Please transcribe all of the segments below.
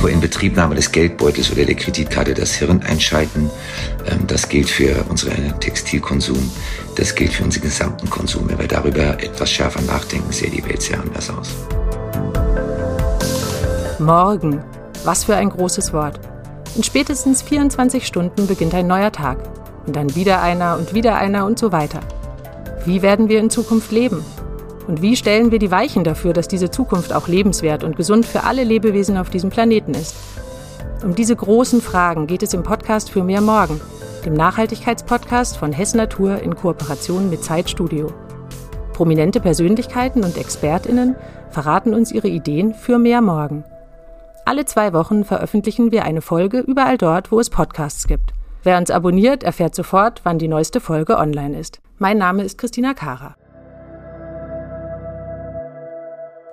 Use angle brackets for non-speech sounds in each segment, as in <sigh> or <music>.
Vor Inbetriebnahme des Geldbeutels oder der Kreditkarte das Hirn einschalten. Ähm, das gilt für unseren Textilkonsum. Das gilt für unseren gesamten Konsum. Wenn wir darüber etwas schärfer nachdenken, sähe die Welt sehr anders aus. Morgen. Was für ein großes Wort. In spätestens 24 Stunden beginnt ein neuer Tag. Und dann wieder einer und wieder einer und so weiter. Wie werden wir in Zukunft leben? Und wie stellen wir die Weichen dafür, dass diese Zukunft auch lebenswert und gesund für alle Lebewesen auf diesem Planeten ist? Um diese großen Fragen geht es im Podcast für mehr Morgen, dem Nachhaltigkeitspodcast von Hess Natur in Kooperation mit Zeitstudio. Prominente Persönlichkeiten und ExpertInnen verraten uns ihre Ideen für mehr Morgen. Alle zwei Wochen veröffentlichen wir eine Folge überall dort, wo es Podcasts gibt. Wer uns abonniert, erfährt sofort, wann die neueste Folge online ist. Mein Name ist Christina Kara.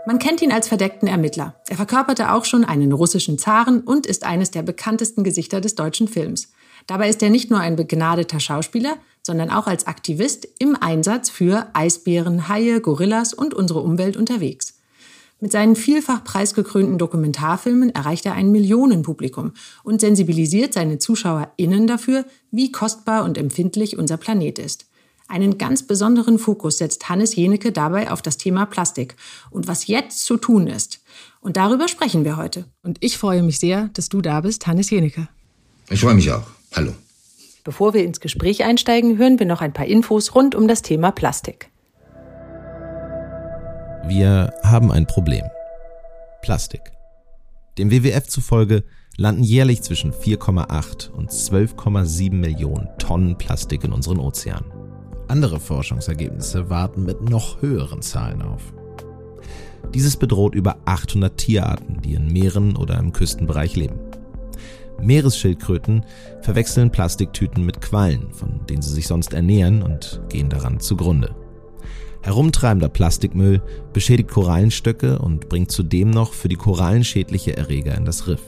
Man kennt ihn als verdeckten Ermittler. Er verkörperte auch schon einen russischen Zaren und ist eines der bekanntesten Gesichter des deutschen Films. Dabei ist er nicht nur ein begnadeter Schauspieler, sondern auch als Aktivist im Einsatz für Eisbären, Haie, Gorillas und unsere Umwelt unterwegs. Mit seinen vielfach preisgekrönten Dokumentarfilmen erreicht er ein Millionenpublikum und sensibilisiert seine ZuschauerInnen dafür, wie kostbar und empfindlich unser Planet ist. Einen ganz besonderen Fokus setzt Hannes Jenecke dabei auf das Thema Plastik und was jetzt zu tun ist. Und darüber sprechen wir heute. Und ich freue mich sehr, dass du da bist, Hannes Jenecke. Ich freue mich auch. Hallo. Bevor wir ins Gespräch einsteigen, hören wir noch ein paar Infos rund um das Thema Plastik. Wir haben ein Problem. Plastik. Dem WWF zufolge landen jährlich zwischen 4,8 und 12,7 Millionen Tonnen Plastik in unseren Ozeanen. Andere Forschungsergebnisse warten mit noch höheren Zahlen auf. Dieses bedroht über 800 Tierarten, die in Meeren oder im Küstenbereich leben. Meeresschildkröten verwechseln Plastiktüten mit Quallen, von denen sie sich sonst ernähren und gehen daran zugrunde. Herumtreibender Plastikmüll beschädigt Korallenstöcke und bringt zudem noch für die Korallen schädliche Erreger in das Riff.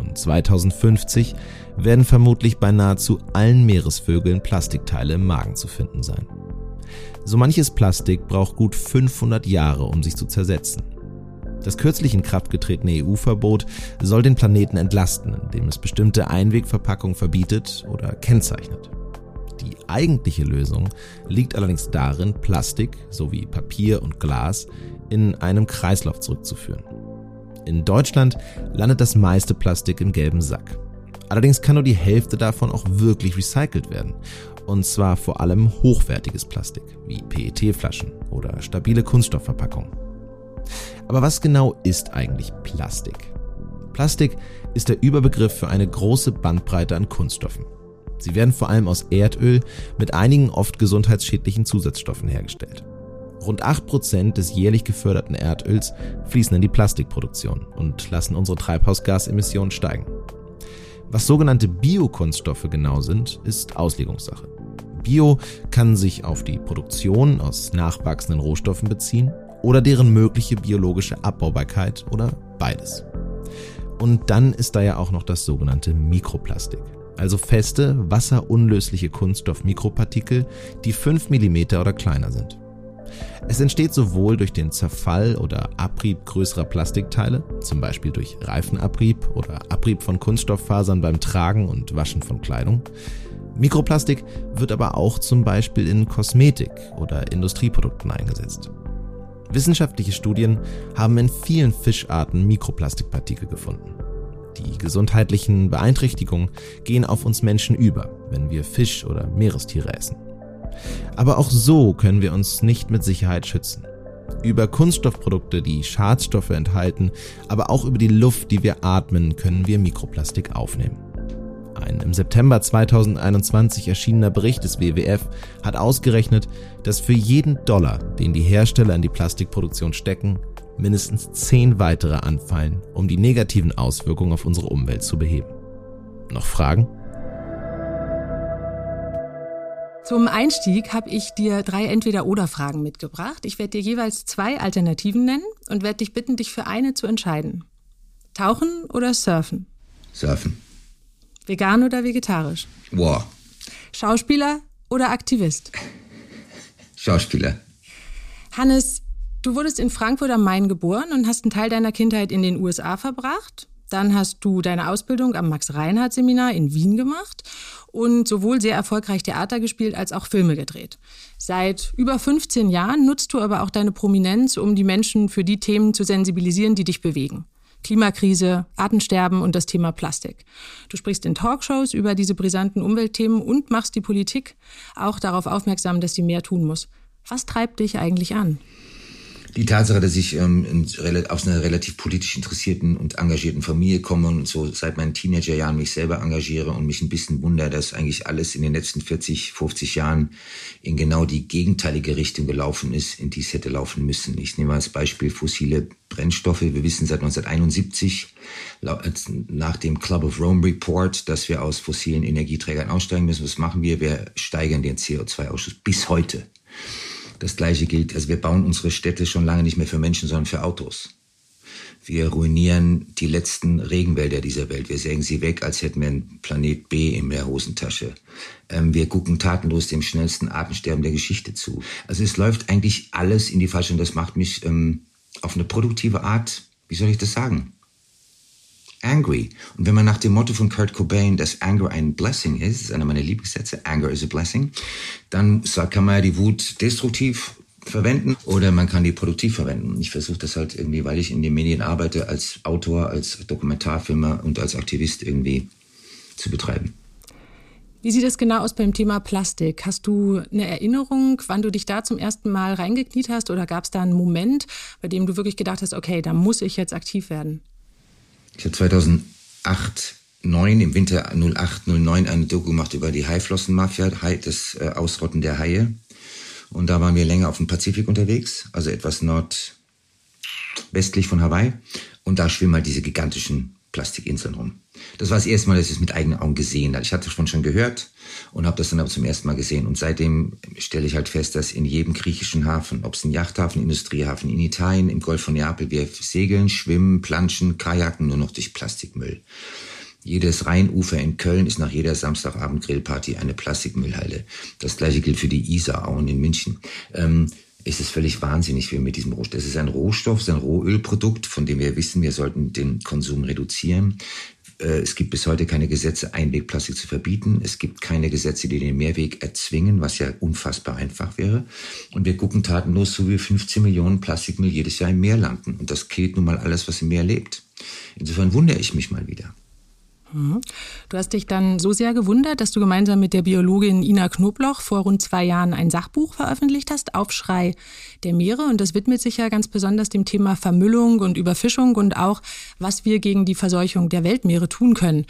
Und 2050 werden vermutlich bei nahezu allen Meeresvögeln Plastikteile im Magen zu finden sein. So manches Plastik braucht gut 500 Jahre, um sich zu zersetzen. Das kürzlich in Kraft getretene EU-Verbot soll den Planeten entlasten, indem es bestimmte Einwegverpackungen verbietet oder kennzeichnet. Die eigentliche Lösung liegt allerdings darin, Plastik sowie Papier und Glas in einem Kreislauf zurückzuführen. In Deutschland landet das meiste Plastik im gelben Sack. Allerdings kann nur die Hälfte davon auch wirklich recycelt werden. Und zwar vor allem hochwertiges Plastik, wie PET-Flaschen oder stabile Kunststoffverpackungen. Aber was genau ist eigentlich Plastik? Plastik ist der Überbegriff für eine große Bandbreite an Kunststoffen. Sie werden vor allem aus Erdöl mit einigen oft gesundheitsschädlichen Zusatzstoffen hergestellt. Rund 8% des jährlich geförderten Erdöls fließen in die Plastikproduktion und lassen unsere Treibhausgasemissionen steigen. Was sogenannte Biokunststoffe genau sind, ist Auslegungssache. Bio kann sich auf die Produktion aus nachwachsenden Rohstoffen beziehen oder deren mögliche biologische Abbaubarkeit oder beides. Und dann ist da ja auch noch das sogenannte Mikroplastik, also feste, wasserunlösliche Kunststoffmikropartikel, die 5 mm oder kleiner sind. Es entsteht sowohl durch den Zerfall oder Abrieb größerer Plastikteile, zum Beispiel durch Reifenabrieb oder Abrieb von Kunststofffasern beim Tragen und Waschen von Kleidung. Mikroplastik wird aber auch zum Beispiel in Kosmetik oder Industrieprodukten eingesetzt. Wissenschaftliche Studien haben in vielen Fischarten Mikroplastikpartikel gefunden. Die gesundheitlichen Beeinträchtigungen gehen auf uns Menschen über, wenn wir Fisch oder Meerestiere essen. Aber auch so können wir uns nicht mit Sicherheit schützen. Über Kunststoffprodukte, die Schadstoffe enthalten, aber auch über die Luft, die wir atmen, können wir Mikroplastik aufnehmen. Ein im September 2021 erschienener Bericht des WWF hat ausgerechnet, dass für jeden Dollar, den die Hersteller in die Plastikproduktion stecken, mindestens zehn weitere anfallen, um die negativen Auswirkungen auf unsere Umwelt zu beheben. Noch Fragen? Zum Einstieg habe ich dir drei Entweder-Oder-Fragen mitgebracht. Ich werde dir jeweils zwei Alternativen nennen und werde dich bitten, dich für eine zu entscheiden. Tauchen oder Surfen? Surfen. Vegan oder vegetarisch? Wow. Schauspieler oder Aktivist? Schauspieler. Hannes, du wurdest in Frankfurt am Main geboren und hast einen Teil deiner Kindheit in den USA verbracht. Dann hast du deine Ausbildung am Max-Reinhardt-Seminar in Wien gemacht und sowohl sehr erfolgreich Theater gespielt als auch Filme gedreht. Seit über 15 Jahren nutzt du aber auch deine Prominenz, um die Menschen für die Themen zu sensibilisieren, die dich bewegen. Klimakrise, Artensterben und das Thema Plastik. Du sprichst in Talkshows über diese brisanten Umweltthemen und machst die Politik auch darauf aufmerksam, dass sie mehr tun muss. Was treibt dich eigentlich an? Die Tatsache, dass ich ähm, in, aus einer relativ politisch interessierten und engagierten Familie komme und so seit meinen Teenagerjahren mich selber engagiere und mich ein bisschen wundere, dass eigentlich alles in den letzten 40, 50 Jahren in genau die gegenteilige Richtung gelaufen ist, in die es hätte laufen müssen. Ich nehme als Beispiel fossile Brennstoffe. Wir wissen seit 1971 nach dem Club of Rome Report, dass wir aus fossilen Energieträgern aussteigen müssen. Was machen wir? Wir steigern den CO2-Ausschuss bis heute. Das Gleiche gilt, also wir bauen unsere Städte schon lange nicht mehr für Menschen, sondern für Autos. Wir ruinieren die letzten Regenwälder dieser Welt. Wir sägen sie weg, als hätten wir ein Planet B in der Hosentasche. Ähm, wir gucken tatenlos dem schnellsten Artensterben der Geschichte zu. Also es läuft eigentlich alles in die falsche und das macht mich ähm, auf eine produktive Art, wie soll ich das sagen, angry. Und wenn man nach dem Motto von Kurt Cobain, dass Anger ein Blessing ist, ist einer meiner Lieblingssätze, Anger is a Blessing, dann kann man ja die Wut destruktiv verwenden oder man kann die produktiv verwenden. Ich versuche das halt irgendwie, weil ich in den Medien arbeite, als Autor, als Dokumentarfilmer und als Aktivist irgendwie zu betreiben. Wie sieht es genau aus beim Thema Plastik? Hast du eine Erinnerung, wann du dich da zum ersten Mal reingekniet hast oder gab es da einen Moment, bei dem du wirklich gedacht hast, okay, da muss ich jetzt aktiv werden? Ich habe 2008, 9 im Winter 08, 09 eine Doku gemacht über die Haiflossenmafia, das äh, Ausrotten der Haie. Und da waren wir länger auf dem Pazifik unterwegs, also etwas nordwestlich von Hawaii. Und da schwimmen halt diese gigantischen Plastikinseln rum. Das war das erste Mal, dass ich es mit eigenen Augen gesehen habe. Ich hatte davon schon gehört und habe das dann aber zum ersten Mal gesehen. Und seitdem stelle ich halt fest, dass in jedem griechischen Hafen, ob es ein Yachthafen, Industriehafen, in Italien, im Golf von Neapel, wir segeln, schwimmen, planschen, kajaken nur noch durch Plastikmüll. Jedes Rheinufer in Köln ist nach jeder Samstagabend-Grillparty eine Plastikmüllhalle. Das gleiche gilt für die Isarauen in München. Ähm, ist es völlig wahnsinnig, wie wir mit diesem Rohstoff. Es ist ein Rohstoff, es ist ein Rohölprodukt, von dem wir wissen, wir sollten den Konsum reduzieren. Äh, es gibt bis heute keine Gesetze, Einwegplastik zu verbieten. Es gibt keine Gesetze, die den Mehrweg erzwingen, was ja unfassbar einfach wäre. Und wir gucken tatenlos, so wie 15 Millionen Plastikmüll jedes Jahr im Meer landen. Und das killt nun mal alles, was im Meer lebt. Insofern wundere ich mich mal wieder. Mhm. Du hast dich dann so sehr gewundert, dass du gemeinsam mit der Biologin Ina Knobloch vor rund zwei Jahren ein Sachbuch veröffentlicht hast, Aufschrei der Meere. Und das widmet sich ja ganz besonders dem Thema Vermüllung und Überfischung und auch, was wir gegen die Verseuchung der Weltmeere tun können.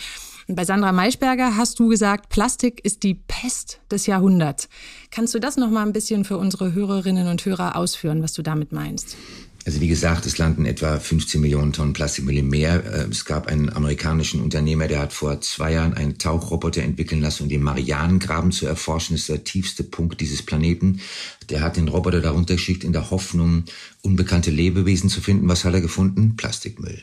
Und bei Sandra Maischberger hast du gesagt, Plastik ist die Pest des Jahrhunderts. Kannst du das noch mal ein bisschen für unsere Hörerinnen und Hörer ausführen, was du damit meinst? Also wie gesagt, es landen etwa 15 Millionen Tonnen Plastikmüll im Meer. Äh, es gab einen amerikanischen Unternehmer, der hat vor zwei Jahren einen Tauchroboter entwickeln lassen, um den Marianengraben zu erforschen. Das ist der tiefste Punkt dieses Planeten. Der hat den Roboter darunter geschickt in der Hoffnung, unbekannte Lebewesen zu finden. Was hat er gefunden? Plastikmüll.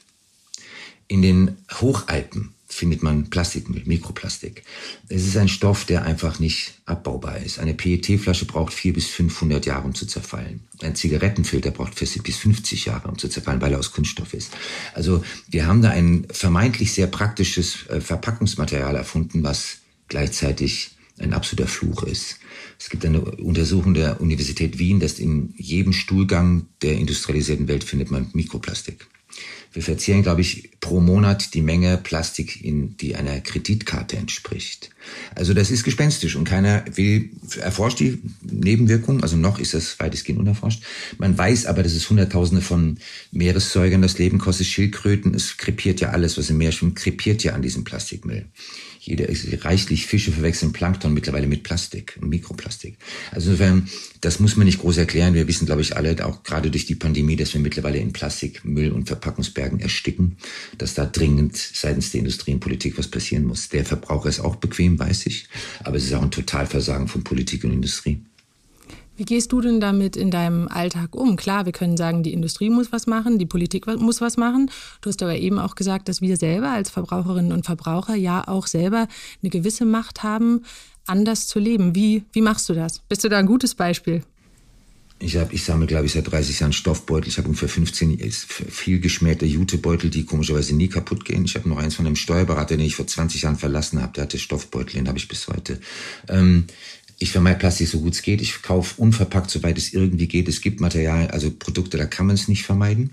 In den Hochalpen findet man Plastikmüll, Mikroplastik. Es ist ein Stoff, der einfach nicht abbaubar ist. Eine PET-Flasche braucht vier bis 500 Jahre, um zu zerfallen. Ein Zigarettenfilter braucht 40 bis 50 Jahre, um zu zerfallen, weil er aus Kunststoff ist. Also wir haben da ein vermeintlich sehr praktisches äh, Verpackungsmaterial erfunden, was gleichzeitig ein absoluter Fluch ist. Es gibt eine Untersuchung der Universität Wien, dass in jedem Stuhlgang der industrialisierten Welt findet man Mikroplastik. Wir verzehren, glaube ich, pro Monat die Menge Plastik, in, die einer Kreditkarte entspricht. Also das ist gespenstisch und keiner will, erforscht die Nebenwirkungen, also noch ist das weitestgehend unerforscht. Man weiß aber, dass es Hunderttausende von Meeressäugern das Leben kostet, Schildkröten, es krepiert ja alles, was im Meer schwimmt, krepiert ja an diesem Plastikmüll. Jeder, reichlich Fische verwechseln Plankton mittlerweile mit Plastik und Mikroplastik. Also insofern, das muss man nicht groß erklären. Wir wissen, glaube ich, alle, auch gerade durch die Pandemie, dass wir mittlerweile in Plastikmüll und Verpackungsbergen ersticken, dass da dringend seitens der Industrie und Politik was passieren muss. Der Verbraucher ist auch bequem, weiß ich, aber es ist auch ein Totalversagen von Politik und Industrie. Wie gehst du denn damit in deinem Alltag um? Klar, wir können sagen, die Industrie muss was machen, die Politik muss was machen. Du hast aber eben auch gesagt, dass wir selber als Verbraucherinnen und Verbraucher ja auch selber eine gewisse Macht haben, anders zu leben. Wie, wie machst du das? Bist du da ein gutes Beispiel? Ich, hab, ich sammle, glaube ich, seit 30 Jahren Stoffbeutel. Ich habe ungefähr 15 viel geschmähte Jutebeutel, die komischerweise nie kaputt gehen. Ich habe noch eins von einem Steuerberater, den ich vor 20 Jahren verlassen habe. Der hatte Stoffbeutel, den habe ich bis heute. Ähm, ich vermeide Plastik so gut es geht. Ich kaufe unverpackt, soweit es irgendwie geht. Es gibt Material, also Produkte, da kann man es nicht vermeiden.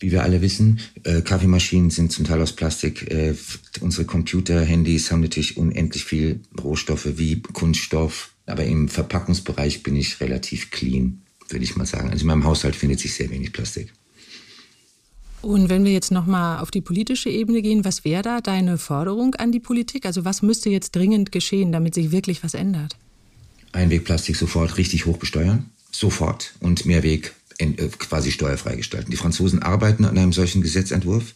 Wie wir alle wissen, äh, Kaffeemaschinen sind zum Teil aus Plastik. Äh, unsere Computer, Handys haben natürlich unendlich viel Rohstoffe wie Kunststoff. Aber im Verpackungsbereich bin ich relativ clean, würde ich mal sagen. Also in meinem Haushalt findet sich sehr wenig Plastik. Und wenn wir jetzt nochmal auf die politische Ebene gehen, was wäre da deine Forderung an die Politik? Also was müsste jetzt dringend geschehen, damit sich wirklich was ändert? Einwegplastik sofort richtig hoch besteuern, sofort und Mehrweg äh, quasi steuerfrei gestalten. Die Franzosen arbeiten an einem solchen Gesetzentwurf,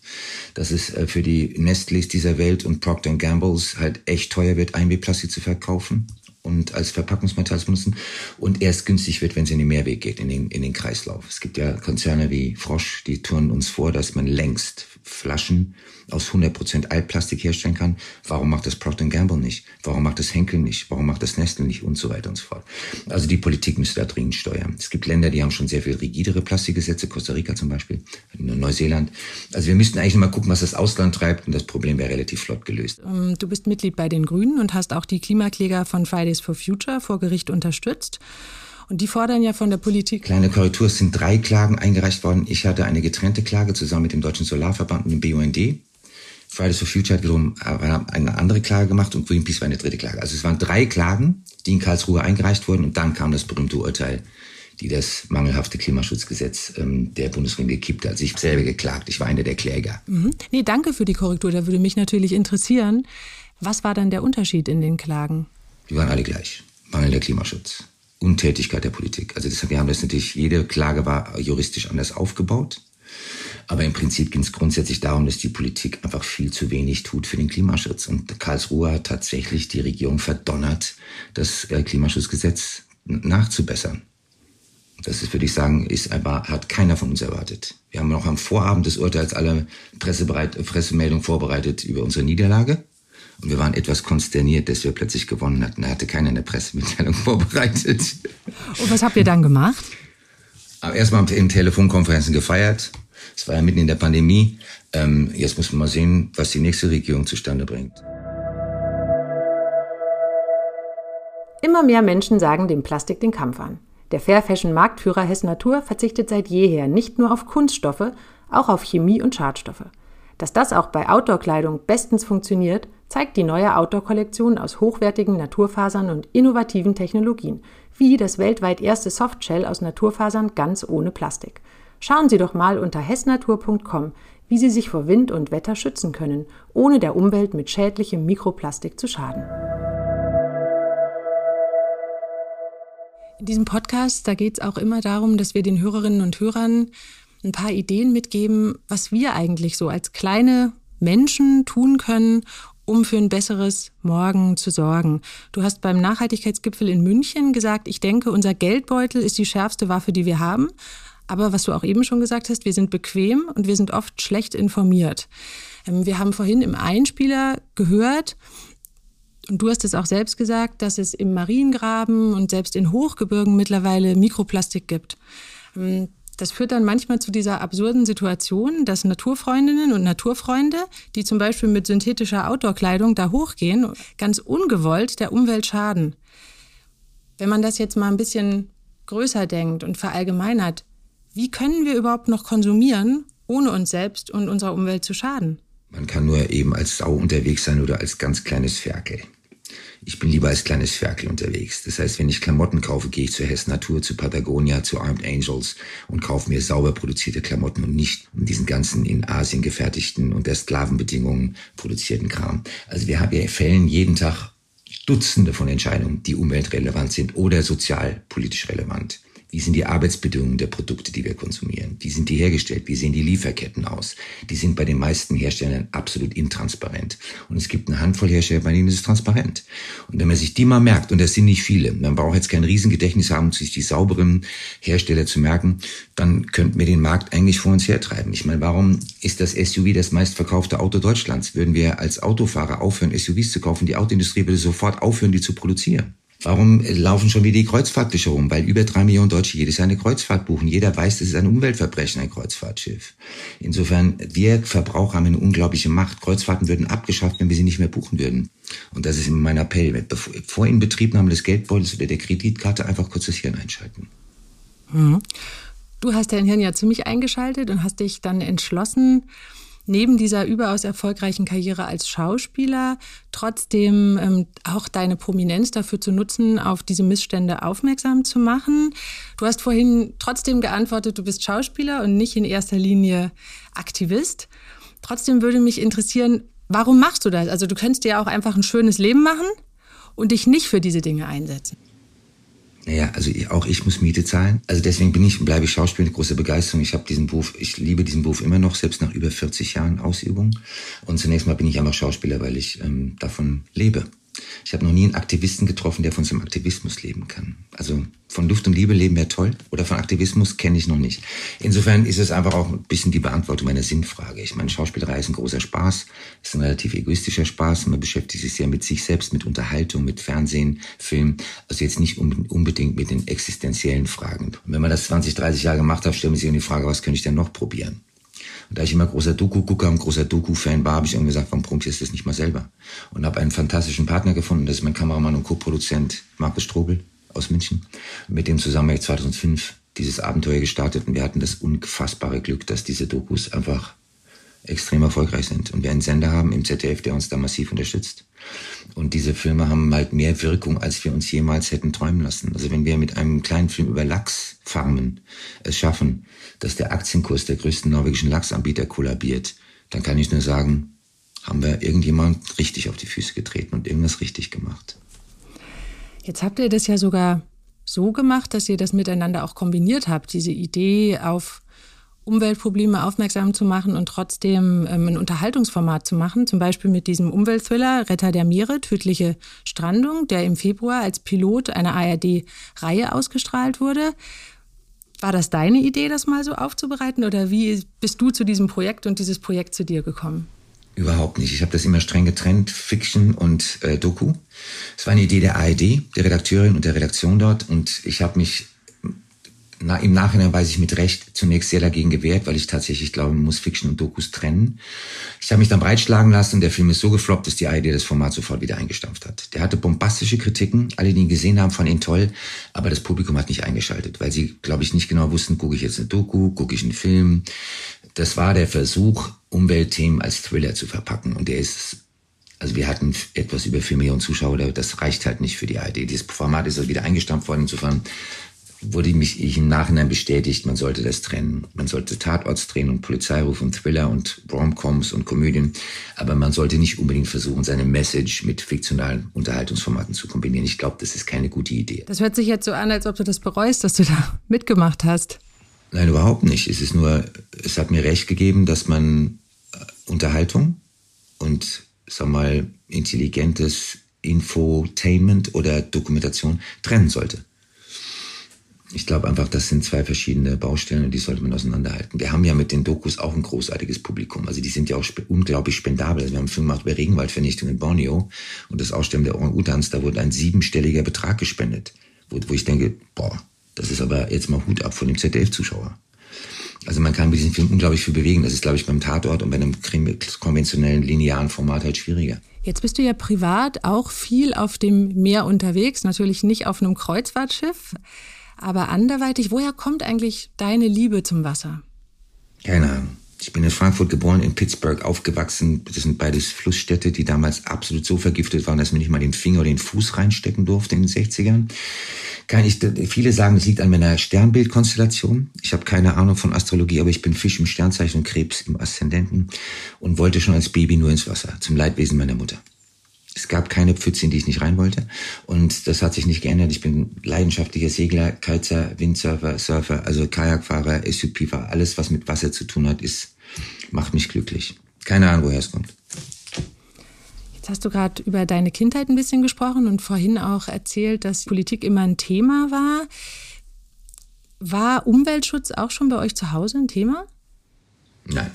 dass es äh, für die Nestlés dieser Welt und Procter Gambles halt echt teuer wird, Einwegplastik zu verkaufen und als Verpackungsmaterial zu benutzen und erst günstig wird, wenn es in den Mehrweg geht, in den, in den Kreislauf. Es gibt ja Konzerne wie Frosch, die turnen uns vor, dass man längst Flaschen aus 100% Altplastik herstellen kann. Warum macht das Procter Gamble nicht? Warum macht das Henkel nicht? Warum macht das Nestle nicht? Und so weiter und so fort. Also die Politik müsste da dringend steuern. Es gibt Länder, die haben schon sehr viel rigidere Plastikgesetze, Costa Rica zum Beispiel, Neuseeland. Also wir müssten eigentlich mal gucken, was das Ausland treibt und das Problem wäre relativ flott gelöst. Ähm, du bist Mitglied bei den Grünen und hast auch die Klimakläger von Fridays for Future vor Gericht unterstützt. Und die fordern ja von der Politik. Kleine Korrektur, es sind drei Klagen eingereicht worden. Ich hatte eine getrennte Klage zusammen mit dem Deutschen Solarverband und dem BUND. Fridays for Future hat wiederum eine andere Klage gemacht und Greenpeace war eine dritte Klage. Also es waren drei Klagen, die in Karlsruhe eingereicht wurden und dann kam das berühmte Urteil, die das mangelhafte Klimaschutzgesetz ähm, der Bundesregierung gekippt hat. Also ich habe selber geklagt, ich war einer der Kläger. Mhm. Nee, danke für die Korrektur, da würde mich natürlich interessieren. Was war dann der Unterschied in den Klagen? Die waren alle gleich. Mangelnder Klimaschutz. Untätigkeit der Politik. Also das, wir haben das natürlich, jede Klage war juristisch anders aufgebaut. Aber im Prinzip ging es grundsätzlich darum, dass die Politik einfach viel zu wenig tut für den Klimaschutz. Und Karlsruhe hat tatsächlich die Regierung verdonnert, das äh, Klimaschutzgesetz nachzubessern. Das ist, würde ich sagen, ist aber, hat keiner von uns erwartet. Wir haben noch am Vorabend des Urteils alle Pressemeldungen vorbereitet über unsere Niederlage. Und wir waren etwas konsterniert, dass wir plötzlich gewonnen hatten. Da hatte keiner eine Pressemitteilung <laughs> vorbereitet. Und was habt ihr dann gemacht? Aber erstmal in Telefonkonferenzen gefeiert. Es war ja mitten in der Pandemie. Ähm, jetzt muss man mal sehen, was die nächste Regierung zustande bringt. Immer mehr Menschen sagen dem Plastik den Kampf an. Der Fair Fashion Marktführer Hess Natur verzichtet seit jeher nicht nur auf Kunststoffe, auch auf Chemie und Schadstoffe. Dass das auch bei Outdoor-Kleidung bestens funktioniert, zeigt die neue Outdoor-Kollektion aus hochwertigen Naturfasern und innovativen Technologien, wie das weltweit erste Softshell aus Naturfasern ganz ohne Plastik. Schauen Sie doch mal unter hessnatur.com, wie Sie sich vor Wind und Wetter schützen können, ohne der Umwelt mit schädlichem Mikroplastik zu schaden. In diesem Podcast, da geht es auch immer darum, dass wir den Hörerinnen und Hörern ein paar Ideen mitgeben, was wir eigentlich so als kleine Menschen tun können, um für ein besseres Morgen zu sorgen. Du hast beim Nachhaltigkeitsgipfel in München gesagt, ich denke, unser Geldbeutel ist die schärfste Waffe, die wir haben. Aber was du auch eben schon gesagt hast, wir sind bequem und wir sind oft schlecht informiert. Ähm, wir haben vorhin im Einspieler gehört, und du hast es auch selbst gesagt, dass es im Mariengraben und selbst in Hochgebirgen mittlerweile Mikroplastik gibt. Ähm, das führt dann manchmal zu dieser absurden Situation, dass Naturfreundinnen und Naturfreunde, die zum Beispiel mit synthetischer Outdoor-Kleidung da hochgehen, ganz ungewollt der Umwelt schaden. Wenn man das jetzt mal ein bisschen größer denkt und verallgemeinert, wie können wir überhaupt noch konsumieren, ohne uns selbst und unserer Umwelt zu schaden? Man kann nur eben als Sau unterwegs sein oder als ganz kleines Ferkel. Ich bin lieber als kleines Ferkel unterwegs. Das heißt, wenn ich Klamotten kaufe, gehe ich zur Hess Natur, zu Patagonia, zu Armed Angels und kaufe mir sauber produzierte Klamotten und nicht diesen ganzen in Asien gefertigten unter Sklavenbedingungen produzierten Kram. Also wir, haben, wir fällen jeden Tag Dutzende von Entscheidungen, die umweltrelevant sind oder sozialpolitisch relevant. Wie sind die Arbeitsbedingungen der Produkte, die wir konsumieren? Wie sind die hergestellt? Wie sehen die Lieferketten aus? Die sind bei den meisten Herstellern absolut intransparent. Und es gibt eine Handvoll Hersteller, bei denen ist es transparent. Und wenn man sich die mal merkt, und das sind nicht viele, man braucht jetzt kein Riesengedächtnis haben, um sich die sauberen Hersteller zu merken, dann könnten wir den Markt eigentlich vor uns hertreiben. Ich meine, warum ist das SUV das meistverkaufte Auto Deutschlands? Würden wir als Autofahrer aufhören, SUVs zu kaufen, die Autoindustrie würde sofort aufhören, die zu produzieren. Warum laufen schon wieder die Kreuzfahrtbücher rum? Weil über drei Millionen Deutsche jedes Jahr eine Kreuzfahrt buchen. Jeder weiß, das ist ein Umweltverbrechen, ein Kreuzfahrtschiff. Insofern, wir Verbraucher haben eine unglaubliche Macht. Kreuzfahrten würden abgeschafft, wenn wir sie nicht mehr buchen würden. Und das ist immer mein Appell. Vor Inbetriebnahme des Geldbeutels oder der Kreditkarte einfach kurz das Hirn einschalten. Mhm. Du hast dein Hirn ja ziemlich eingeschaltet und hast dich dann entschlossen, neben dieser überaus erfolgreichen Karriere als Schauspieler trotzdem ähm, auch deine Prominenz dafür zu nutzen, auf diese Missstände aufmerksam zu machen. Du hast vorhin trotzdem geantwortet, du bist Schauspieler und nicht in erster Linie Aktivist. Trotzdem würde mich interessieren, warum machst du das? Also du könntest dir auch einfach ein schönes Leben machen und dich nicht für diese Dinge einsetzen. Naja, also ich, auch ich muss Miete zahlen. Also deswegen bin ich und bleibe ich Schauspieler mit großer Begeisterung. Ich habe diesen Beruf, ich liebe diesen Beruf immer noch, selbst nach über 40 Jahren Ausübung. Und zunächst mal bin ich einfach Schauspieler, weil ich ähm, davon lebe. Ich habe noch nie einen Aktivisten getroffen, der von seinem Aktivismus leben kann. Also von Luft und Liebe leben wäre toll oder von Aktivismus kenne ich noch nicht. Insofern ist es einfach auch ein bisschen die Beantwortung meiner Sinnfrage. Ich meine, Schauspielerei ist ein großer Spaß, ist ein relativ egoistischer Spaß. Man beschäftigt sich sehr mit sich selbst, mit Unterhaltung, mit Fernsehen, Film. Also jetzt nicht unbedingt mit den existenziellen Fragen. Und wenn man das 20, 30 Jahre gemacht hat, stellt man sich die Frage, was könnte ich denn noch probieren? Da ich immer großer Doku-Gucker und großer Doku-Fan war, habe ich irgendwie gesagt, warum probierst du das nicht mal selber? Und habe einen fantastischen Partner gefunden, das ist mein Kameramann und Co-Produzent Markus Strobel aus München. Mit dem zusammen habe ich 2005 dieses Abenteuer gestartet und wir hatten das unfassbare Glück, dass diese Dokus einfach extrem erfolgreich sind. Und wir einen Sender haben im ZDF, der uns da massiv unterstützt. Und diese Filme haben halt mehr Wirkung, als wir uns jemals hätten träumen lassen. Also wenn wir mit einem kleinen Film über Lachsfarmen es schaffen, dass der Aktienkurs der größten norwegischen Lachsanbieter kollabiert, dann kann ich nur sagen, haben wir irgendjemand richtig auf die Füße getreten und irgendwas richtig gemacht. Jetzt habt ihr das ja sogar so gemacht, dass ihr das miteinander auch kombiniert habt, diese Idee auf Umweltprobleme aufmerksam zu machen und trotzdem ähm, ein Unterhaltungsformat zu machen, zum Beispiel mit diesem Umweltthriller Retter der Meere, tödliche Strandung, der im Februar als Pilot einer ARD-Reihe ausgestrahlt wurde. War das deine Idee, das mal so aufzubereiten oder wie bist du zu diesem Projekt und dieses Projekt zu dir gekommen? Überhaupt nicht. Ich habe das immer streng getrennt, Fiction und äh, Doku. Es war eine Idee der ARD, der Redakteurin und der Redaktion dort. Und ich habe mich na, im Nachhinein weiß ich mit Recht zunächst sehr dagegen gewehrt, weil ich tatsächlich glaube, man muss Fiction und Dokus trennen. Ich habe mich dann breitschlagen lassen und der Film ist so gefloppt, dass die ARD das Format sofort wieder eingestampft hat. Der hatte bombastische Kritiken, alle, die ihn gesehen haben, fanden ihn toll, aber das Publikum hat nicht eingeschaltet, weil sie, glaube ich, nicht genau wussten, gucke ich jetzt eine Doku, gucke ich einen Film. Das war der Versuch, Umweltthemen als Thriller zu verpacken und der ist also wir hatten etwas über vier Millionen Zuschauer, das reicht halt nicht für die ARD. Dieses Format ist also wieder eingestampft worden. Insofern wurde mich ich im Nachhinein bestätigt, man sollte das trennen. Man sollte Tatorts drehen und Polizeiruf und Thriller und Romcoms und Komödien, aber man sollte nicht unbedingt versuchen, seine Message mit fiktionalen Unterhaltungsformaten zu kombinieren. Ich glaube, das ist keine gute Idee. Das hört sich jetzt so an, als ob du das bereust, dass du da mitgemacht hast. Nein, überhaupt nicht. Es ist nur, es hat mir recht gegeben, dass man äh, Unterhaltung und, sag mal, intelligentes Infotainment oder Dokumentation trennen sollte. Ich glaube einfach, das sind zwei verschiedene Baustellen und die sollte man auseinanderhalten. Wir haben ja mit den Dokus auch ein großartiges Publikum. Also die sind ja auch spe unglaublich spendabel. Also wir haben einen Film gemacht über Regenwaldvernichtung in Borneo und das Aussterben der Orang-Utans, da wurde ein siebenstelliger Betrag gespendet. Wo, wo ich denke, boah, das ist aber jetzt mal Hut ab von dem ZDF-Zuschauer. Also man kann mit diesem Film unglaublich viel bewegen. Das ist, glaube ich, beim Tatort und bei einem konventionellen, linearen Format halt schwieriger. Jetzt bist du ja privat auch viel auf dem Meer unterwegs, natürlich nicht auf einem Kreuzfahrtschiff. Aber anderweitig, woher kommt eigentlich deine Liebe zum Wasser? Keine Ahnung. Ich bin in Frankfurt geboren, in Pittsburgh aufgewachsen. Das sind beides Flussstädte, die damals absolut so vergiftet waren, dass man nicht mal den Finger oder den Fuß reinstecken durfte in den 60ern. Kann ich, viele sagen, es liegt an meiner Sternbildkonstellation. Ich habe keine Ahnung von Astrologie, aber ich bin Fisch im Sternzeichen und Krebs im Aszendenten und wollte schon als Baby nur ins Wasser, zum Leidwesen meiner Mutter. Es gab keine Pfütze, in die ich nicht rein wollte. Und das hat sich nicht geändert. Ich bin leidenschaftlicher Segler, Kiter, Windsurfer, Surfer, also Kajakfahrer, SUP-Fahrer. Alles, was mit Wasser zu tun hat, ist, macht mich glücklich. Keine Ahnung, woher es kommt. Jetzt hast du gerade über deine Kindheit ein bisschen gesprochen und vorhin auch erzählt, dass Politik immer ein Thema war. War Umweltschutz auch schon bei euch zu Hause ein Thema? Nein.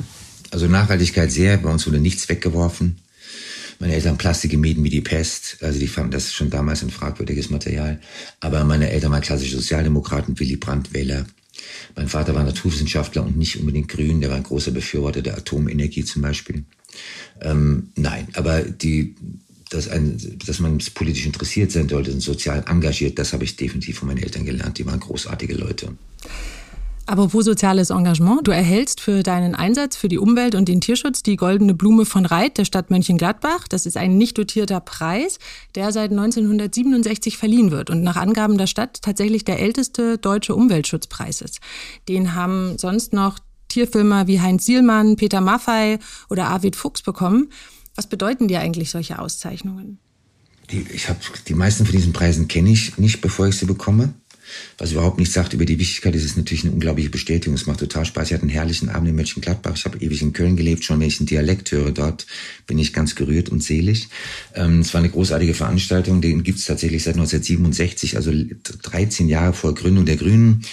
Also Nachhaltigkeit sehr. Bei uns wurde nichts weggeworfen. Meine Eltern Plastik gemieden wie die Pest. Also die fanden das schon damals ein fragwürdiges Material. Aber meine Eltern waren klassische Sozialdemokraten, Willy Brandt-Wähler. Mein Vater war Naturwissenschaftler und nicht unbedingt grün. Der war ein großer Befürworter der Atomenergie zum Beispiel. Ähm, nein, aber die, dass, ein, dass man politisch interessiert sein sollte und sozial engagiert, das habe ich definitiv von meinen Eltern gelernt. Die waren großartige Leute. Aber wo soziales Engagement? Du erhältst für deinen Einsatz für die Umwelt und den Tierschutz die Goldene Blume von Reit der Stadt Mönchengladbach. Das ist ein nicht dotierter Preis, der seit 1967 verliehen wird und nach Angaben der Stadt tatsächlich der älteste deutsche Umweltschutzpreis ist. Den haben sonst noch Tierfilmer wie Heinz Sielmann, Peter Maffei oder Arvid Fuchs bekommen. Was bedeuten dir eigentlich solche Auszeichnungen? Die, ich habe die meisten von diesen Preisen kenne ich nicht, bevor ich sie bekomme was überhaupt nichts sagt über die Wichtigkeit. Ist natürlich eine unglaubliche Bestätigung. Es macht total Spaß. Ich hatte einen herrlichen Abend in Mönchengladbach. Ich habe ewig in Köln gelebt. Schon wenn ich einen Dialekt höre dort, bin ich ganz gerührt und selig. Ähm, es war eine großartige Veranstaltung. Den gibt es tatsächlich seit 1967, also 13 Jahre vor Gründung der Grünen,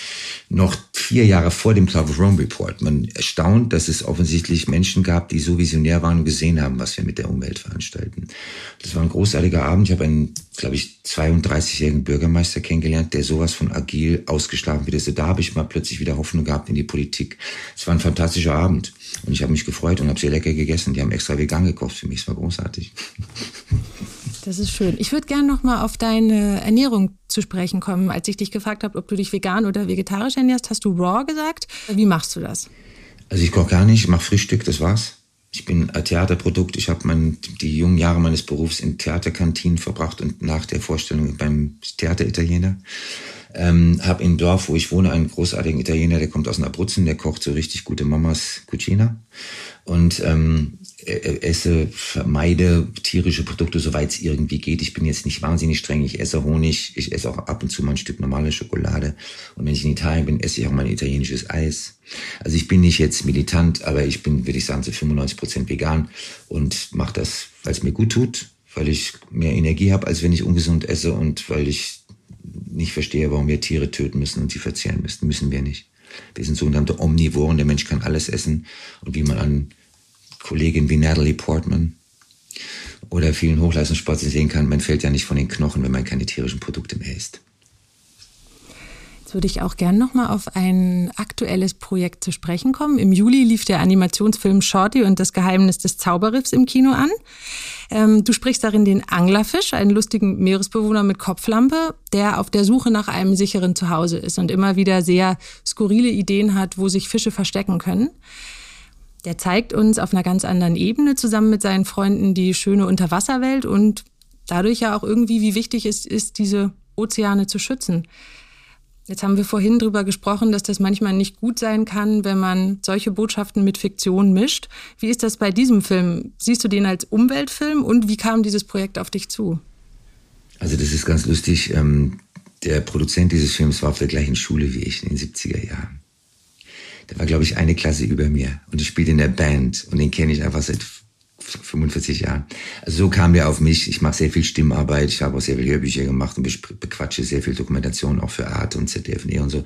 noch vier Jahre vor dem Club of Rome Report. Man erstaunt, dass es offensichtlich Menschen gab, die so visionär waren und gesehen haben, was wir mit der Umwelt veranstalten. Das war ein großartiger Abend. Ich habe einen, glaube ich, 32-jährigen Bürgermeister kennengelernt, der sowas von agil ausgeschlafen wird. Also da habe ich mal plötzlich wieder Hoffnung gehabt in die Politik. Es war ein fantastischer Abend und ich habe mich gefreut und habe sehr lecker gegessen. Die haben extra vegan gekocht für mich. Es war großartig. Das ist schön. Ich würde gerne noch mal auf deine Ernährung zu sprechen kommen. Als ich dich gefragt habe, ob du dich vegan oder vegetarisch ernährst, hast du raw gesagt. Wie machst du das? Also ich koche gar nicht, ich mache Frühstück, das war's. Ich bin ein Theaterprodukt. Ich habe die jungen Jahre meines Berufs in Theaterkantinen verbracht und nach der Vorstellung beim Theateritaliener. Ähm, habe im Dorf, wo ich wohne, einen großartigen Italiener, der kommt aus Abruzzen, der kocht so richtig gute Mamas Cucina. Und ähm, esse, vermeide tierische Produkte, soweit es irgendwie geht. Ich bin jetzt nicht wahnsinnig streng. Ich esse Honig. Ich esse auch ab und zu mal ein Stück normale Schokolade. Und wenn ich in Italien bin, esse ich auch mein italienisches Eis. Also ich bin nicht jetzt militant, aber ich bin, würde ich sagen, zu 95 Prozent vegan und mache das, weil es mir gut tut, weil ich mehr Energie habe, als wenn ich ungesund esse und weil ich nicht verstehe, warum wir Tiere töten müssen und sie verzehren müssen. Müssen wir nicht. Wir sind sogenannte Omnivoren. Der Mensch kann alles essen. Und wie man an Kolleginnen wie Natalie Portman oder vielen Hochleistungssportlern sehen kann, man fällt ja nicht von den Knochen, wenn man keine tierischen Produkte mehr isst. Würde ich auch gern nochmal auf ein aktuelles Projekt zu sprechen kommen. Im Juli lief der Animationsfilm Shorty und das Geheimnis des Zauberriffs im Kino an. Ähm, du sprichst darin den Anglerfisch, einen lustigen Meeresbewohner mit Kopflampe, der auf der Suche nach einem sicheren Zuhause ist und immer wieder sehr skurrile Ideen hat, wo sich Fische verstecken können. Der zeigt uns auf einer ganz anderen Ebene zusammen mit seinen Freunden die schöne Unterwasserwelt und dadurch ja auch irgendwie, wie wichtig es ist, diese Ozeane zu schützen. Jetzt haben wir vorhin drüber gesprochen, dass das manchmal nicht gut sein kann, wenn man solche Botschaften mit Fiktion mischt. Wie ist das bei diesem Film? Siehst du den als Umweltfilm und wie kam dieses Projekt auf dich zu? Also das ist ganz lustig. Ähm, der Produzent dieses Films war auf der gleichen Schule wie ich in den 70er Jahren. Der war, glaube ich, eine Klasse über mir und ich spielte in der Band und den kenne ich einfach seit 45 Jahren. Also so kam der auf mich. Ich mache sehr viel Stimmarbeit, ich habe auch sehr viele Hörbücher gemacht und bequatsche sehr viel Dokumentation auch für Art und ZDF und e und so.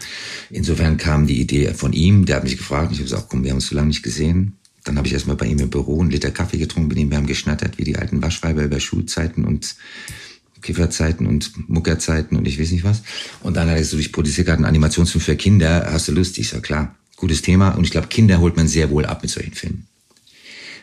Insofern kam die Idee von ihm, der hat mich gefragt ich habe gesagt, komm, wir haben uns so lange nicht gesehen. Dann habe ich erstmal bei ihm im Büro einen Liter Kaffee getrunken, mit ihm wir haben geschnattert wie die alten Waschweiber über Schulzeiten und Kifferzeiten und Muckerzeiten und ich weiß nicht was. Und dann hat er gesagt, ich produziere gerade einen Animationsfilm für Kinder, hast du Lust? Ich sag, klar gutes Thema. Und ich glaube, Kinder holt man sehr wohl ab mit solchen Filmen.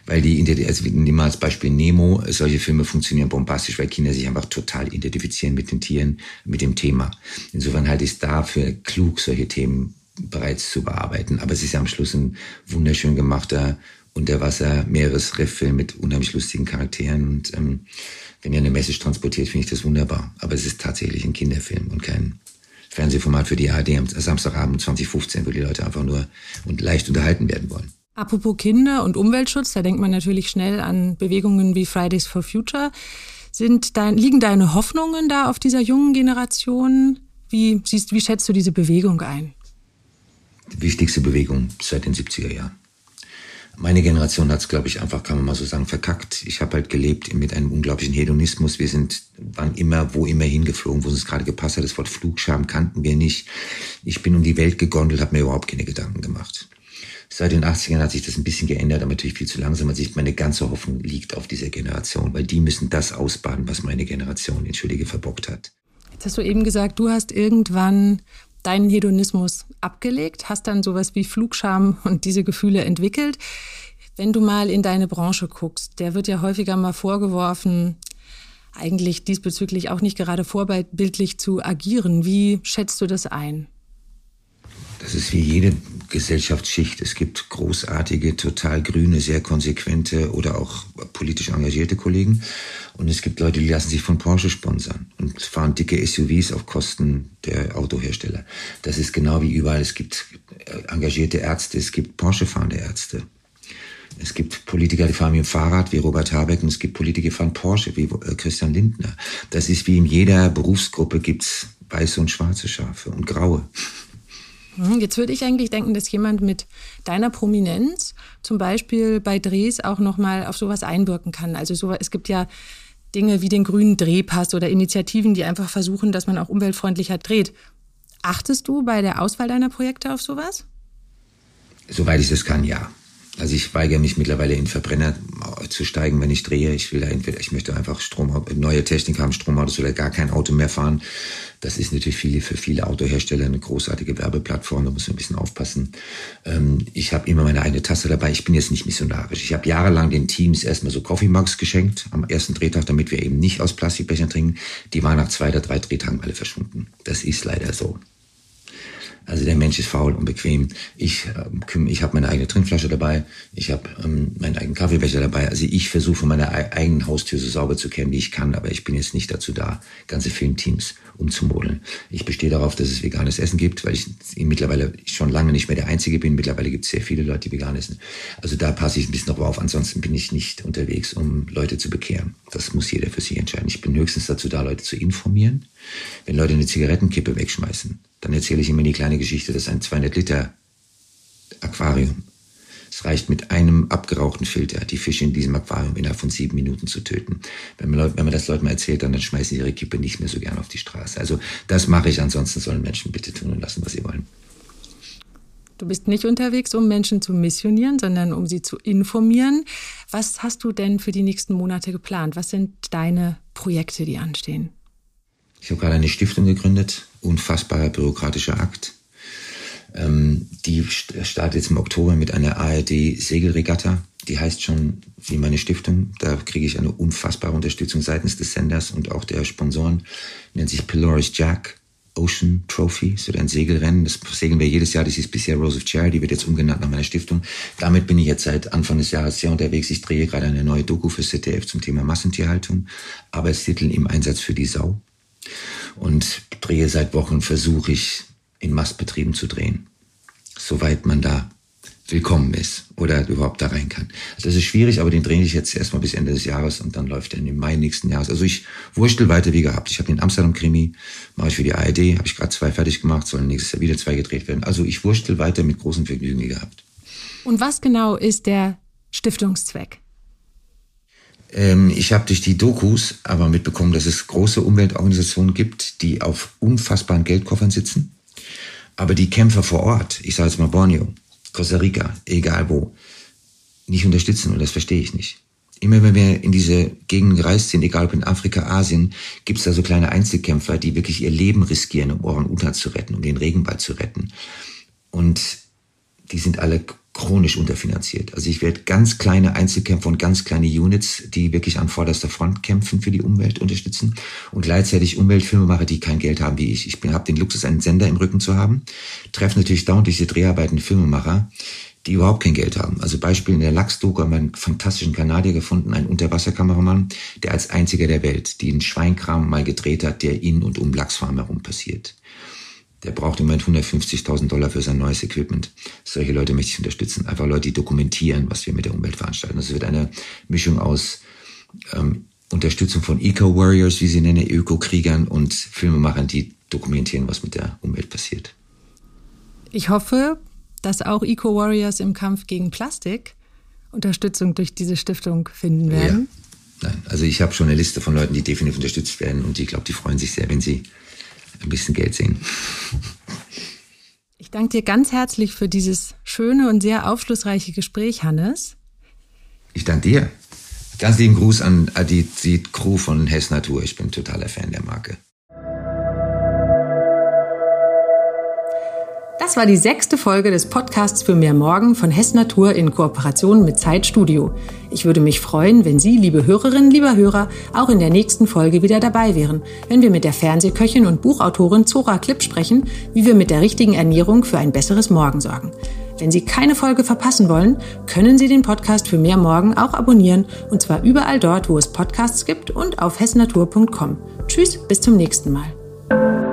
Weil die, also nehmen wir als Beispiel Nemo, solche Filme funktionieren bombastisch, weil Kinder sich einfach total identifizieren mit den Tieren, mit dem Thema. Insofern halte ich es dafür klug, solche Themen bereits zu bearbeiten. Aber es ist ja am Schluss ein wunderschön gemachter Unterwasser-Meeresrifffilm mit unheimlich lustigen Charakteren. Und ähm, wenn er eine Message transportiert, finde ich das wunderbar. Aber es ist tatsächlich ein Kinderfilm und kein Fernsehformat für die ARD am Samstagabend 2015, wo die Leute einfach nur und leicht unterhalten werden wollen. Apropos Kinder und Umweltschutz, da denkt man natürlich schnell an Bewegungen wie Fridays for Future. Sind dein, liegen deine Hoffnungen da auf dieser jungen Generation? Wie, siehst, wie schätzt du diese Bewegung ein? Die wichtigste Bewegung seit den 70er Jahren. Meine Generation hat es, glaube ich, einfach, kann man mal so sagen, verkackt. Ich habe halt gelebt mit einem unglaublichen Hedonismus. Wir sind, waren immer, wo immer hingeflogen, wo es uns gerade gepasst hat. Das Wort Flugscham kannten wir nicht. Ich bin um die Welt gegondelt, habe mir überhaupt keine Gedanken gemacht. Seit den 80ern hat sich das ein bisschen geändert, aber natürlich viel zu langsam. Also meine ganze Hoffnung liegt auf dieser Generation, weil die müssen das ausbaden, was meine Generation, entschuldige, verbockt hat. Jetzt hast du eben gesagt, du hast irgendwann deinen Hedonismus abgelegt, hast dann sowas wie Flugscham und diese Gefühle entwickelt. Wenn du mal in deine Branche guckst, der wird ja häufiger mal vorgeworfen, eigentlich diesbezüglich auch nicht gerade vorbildlich zu agieren. Wie schätzt du das ein? Das ist wie jede Gesellschaftsschicht. Es gibt großartige, total grüne, sehr konsequente oder auch politisch engagierte Kollegen. Und es gibt Leute, die lassen sich von Porsche sponsern und fahren dicke SUVs auf Kosten der Autohersteller. Das ist genau wie überall. Es gibt äh, engagierte Ärzte, es gibt Porsche-fahrende Ärzte. Es gibt Politiker, die fahren mit dem Fahrrad wie Robert Habeck und es gibt Politiker, die fahren Porsche wie äh, Christian Lindner. Das ist wie in jeder Berufsgruppe gibt's weiße und schwarze Schafe und graue. Hm, jetzt würde ich eigentlich denken, dass jemand mit deiner Prominenz zum Beispiel bei Drehs auch nochmal auf sowas einwirken kann. Also so, es gibt ja Dinge wie den grünen Drehpass oder Initiativen, die einfach versuchen, dass man auch umweltfreundlicher dreht. Achtest du bei der Auswahl deiner Projekte auf sowas? Soweit ich das kann, ja. Also ich weigere mich mittlerweile in Verbrenner zu steigen, wenn ich drehe. Ich will da entweder, ich möchte einfach Strom, neue Technik haben, Stromautos oder gar kein Auto mehr fahren. Das ist natürlich viele, für viele Autohersteller eine großartige Werbeplattform, da muss man ein bisschen aufpassen. Ähm, ich habe immer meine eigene Tasse dabei. Ich bin jetzt nicht missionarisch. Ich habe jahrelang den Teams erstmal so Coffee Mugs geschenkt am ersten Drehtag, damit wir eben nicht aus Plastikbechern trinken. Die waren nach zwei oder drei Drehtagen alle verschwunden. Das ist leider so. Also der Mensch ist faul und bequem. Ich, äh, ich habe meine eigene Trinkflasche dabei, ich habe ähm, meinen eigenen Kaffeebecher dabei. Also ich versuche meine eigenen Haustür so sauber zu kennen, wie ich kann, aber ich bin jetzt nicht dazu da, ganze Filmteams umzumodeln. Ich bestehe darauf, dass es veganes Essen gibt, weil ich mittlerweile schon lange nicht mehr der Einzige bin. Mittlerweile gibt es sehr viele Leute, die vegan essen. Also da passe ich ein bisschen drauf auf. Ansonsten bin ich nicht unterwegs, um Leute zu bekehren. Das muss jeder für sich entscheiden. Ich bin höchstens dazu da, Leute zu informieren. Wenn Leute eine Zigarettenkippe wegschmeißen, dann erzähle ich immer die kleine Geschichte, dass ein 200 Liter Aquarium. Es reicht mit einem abgerauchten Filter, die Fische in diesem Aquarium innerhalb von sieben Minuten zu töten. Wenn man, wenn man das Leuten mal erzählt, dann, dann schmeißen sie ihre Kippe nicht mehr so gern auf die Straße. Also das mache ich, ansonsten sollen Menschen bitte tun und lassen, was sie wollen. Du bist nicht unterwegs, um Menschen zu missionieren, sondern um sie zu informieren. Was hast du denn für die nächsten Monate geplant? Was sind deine Projekte, die anstehen? Ich habe gerade eine Stiftung gegründet, unfassbarer bürokratischer Akt. Ähm, die startet jetzt im Oktober mit einer ARD-Segelregatta. Die heißt schon wie meine Stiftung. Da kriege ich eine unfassbare Unterstützung seitens des Senders und auch der Sponsoren. Nennt sich Polaris Jack Ocean Trophy. So ein Segelrennen. Das segeln wir jedes Jahr. Das ist bisher Rose of Charity, wird jetzt umgenannt nach meiner Stiftung. Damit bin ich jetzt seit Anfang des Jahres sehr unterwegs. Ich drehe gerade eine neue Doku für ZDF zum Thema Massentierhaltung. Arbeitstitel im Einsatz für die Sau und drehe seit Wochen, versuche ich in Mastbetrieben zu drehen, soweit man da willkommen ist oder überhaupt da rein kann. Also das ist schwierig, aber den drehe ich jetzt erstmal bis Ende des Jahres und dann läuft er im Mai nächsten Jahres. Also ich wurschtel weiter wie gehabt. Ich habe den Amsterdam-Krimi, mache ich für die ARD, habe ich gerade zwei fertig gemacht, sollen nächstes Jahr wieder zwei gedreht werden. Also ich wurschtel weiter mit großem Vergnügen wie gehabt. Und was genau ist der Stiftungszweck? Ähm, ich habe durch die Dokus aber mitbekommen, dass es große Umweltorganisationen gibt, die auf unfassbaren Geldkoffern sitzen, aber die Kämpfer vor Ort, ich sage jetzt mal Borneo, Costa Rica, egal wo, nicht unterstützen und das verstehe ich nicht. Immer wenn wir in diese Gegenden gereist sind, egal ob in Afrika, Asien, gibt es da so kleine Einzelkämpfer, die wirklich ihr Leben riskieren, um Orang-Utan zu retten, um den Regenwald zu retten. Und die sind alle chronisch unterfinanziert. Also ich werde ganz kleine Einzelkämpfer und ganz kleine Units, die wirklich an vorderster Front kämpfen für die Umwelt unterstützen und gleichzeitig Umweltfilme mache, die kein Geld haben wie ich. Ich habe den Luxus, einen Sender im Rücken zu haben, treffe natürlich dauernd diese Dreharbeiten Filmemacher, die überhaupt kein Geld haben. Also Beispiel in der Lachs-Doku haben wir einen fantastischen Kanadier gefunden, einen Unterwasserkameramann, der als einziger der Welt den Schweinkram mal gedreht hat, der in und um Lachsfarm herum passiert der braucht im Moment 150.000 Dollar für sein neues Equipment. Solche Leute möchte ich unterstützen. Einfach Leute, die dokumentieren, was wir mit der Umwelt veranstalten. Das wird eine Mischung aus ähm, Unterstützung von Eco-Warriors, wie sie nennen, Öko-Kriegern und Filmemachern, die dokumentieren, was mit der Umwelt passiert. Ich hoffe, dass auch Eco-Warriors im Kampf gegen Plastik Unterstützung durch diese Stiftung finden werden. Oh ja. Nein, also ich habe schon eine Liste von Leuten, die definitiv unterstützt werden und ich glaube, die freuen sich sehr, wenn sie ein bisschen Geld sehen. danke dir ganz herzlich für dieses schöne und sehr aufschlussreiche Gespräch, Hannes. Ich danke dir. Ganz lieben Gruß an die, die Crew von Hess Natur. Ich bin totaler Fan der Marke. Das war die sechste Folge des Podcasts für mehr Morgen von Hess Natur in Kooperation mit Zeitstudio. Ich würde mich freuen, wenn Sie, liebe Hörerinnen, lieber Hörer, auch in der nächsten Folge wieder dabei wären, wenn wir mit der Fernsehköchin und Buchautorin Zora Klipp sprechen, wie wir mit der richtigen Ernährung für ein besseres Morgen sorgen. Wenn Sie keine Folge verpassen wollen, können Sie den Podcast für mehr Morgen auch abonnieren und zwar überall dort, wo es Podcasts gibt und auf hessnatur.com. Tschüss, bis zum nächsten Mal.